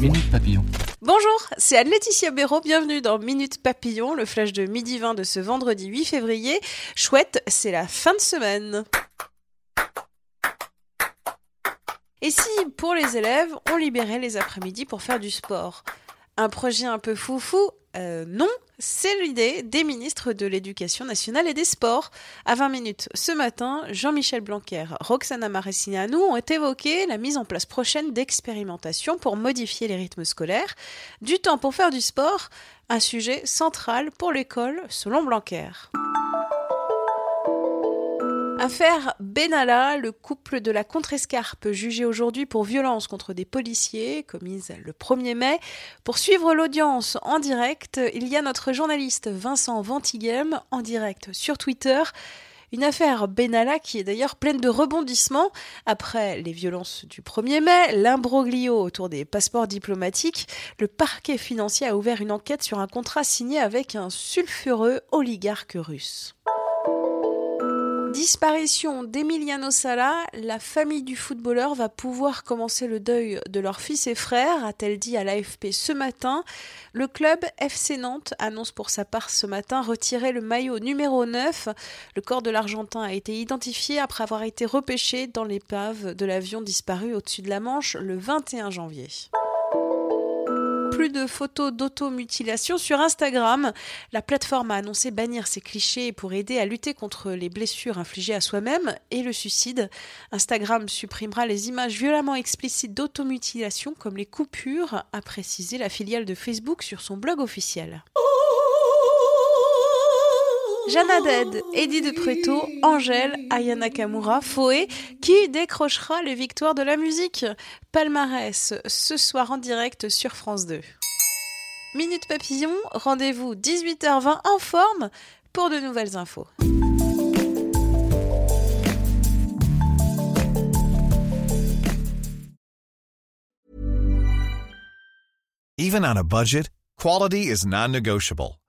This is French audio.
Minute Papillon. Bonjour, c'est Anne-Laetitia Béraud, bienvenue dans Minute Papillon, le flash de midi 20 de ce vendredi 8 février. Chouette, c'est la fin de semaine. Et si, pour les élèves, on libérait les après-midi pour faire du sport? Un projet un peu foufou euh, Non, c'est l'idée des ministres de l'Éducation nationale et des Sports. À 20 minutes ce matin, Jean-Michel Blanquer, Roxana Maracineanu ont évoqué la mise en place prochaine d'expérimentations pour modifier les rythmes scolaires. Du temps pour faire du sport, un sujet central pour l'école selon Blanquer. Affaire Benalla, le couple de la Contrescarpe jugé aujourd'hui pour violence contre des policiers commise le 1er mai. Pour suivre l'audience en direct, il y a notre journaliste Vincent Ventigem en direct sur Twitter. Une affaire Benalla qui est d'ailleurs pleine de rebondissements. Après les violences du 1er mai, l'imbroglio autour des passeports diplomatiques, le parquet financier a ouvert une enquête sur un contrat signé avec un sulfureux oligarque russe. Disparition d'Emiliano Sala, la famille du footballeur va pouvoir commencer le deuil de leur fils et frère, a-t-elle dit à l'AFP ce matin. Le club FC Nantes annonce pour sa part ce matin retirer le maillot numéro 9. Le corps de l'Argentin a été identifié après avoir été repêché dans l'épave de l'avion disparu au-dessus de la Manche le 21 janvier plus de photos d'automutilation sur Instagram. La plateforme a annoncé bannir ces clichés pour aider à lutter contre les blessures infligées à soi-même et le suicide. Instagram supprimera les images violemment explicites d'automutilation comme les coupures, a précisé la filiale de Facebook sur son blog officiel. Jana Dead, Eddie de Preto, Angèle, Ayana Kamura, Foé, qui décrochera les victoires de la musique. Palmarès, ce soir en direct sur France 2. Minute Papillon, rendez-vous 18h20 en forme pour de nouvelles infos. Even on a budget, quality is non-negotiable.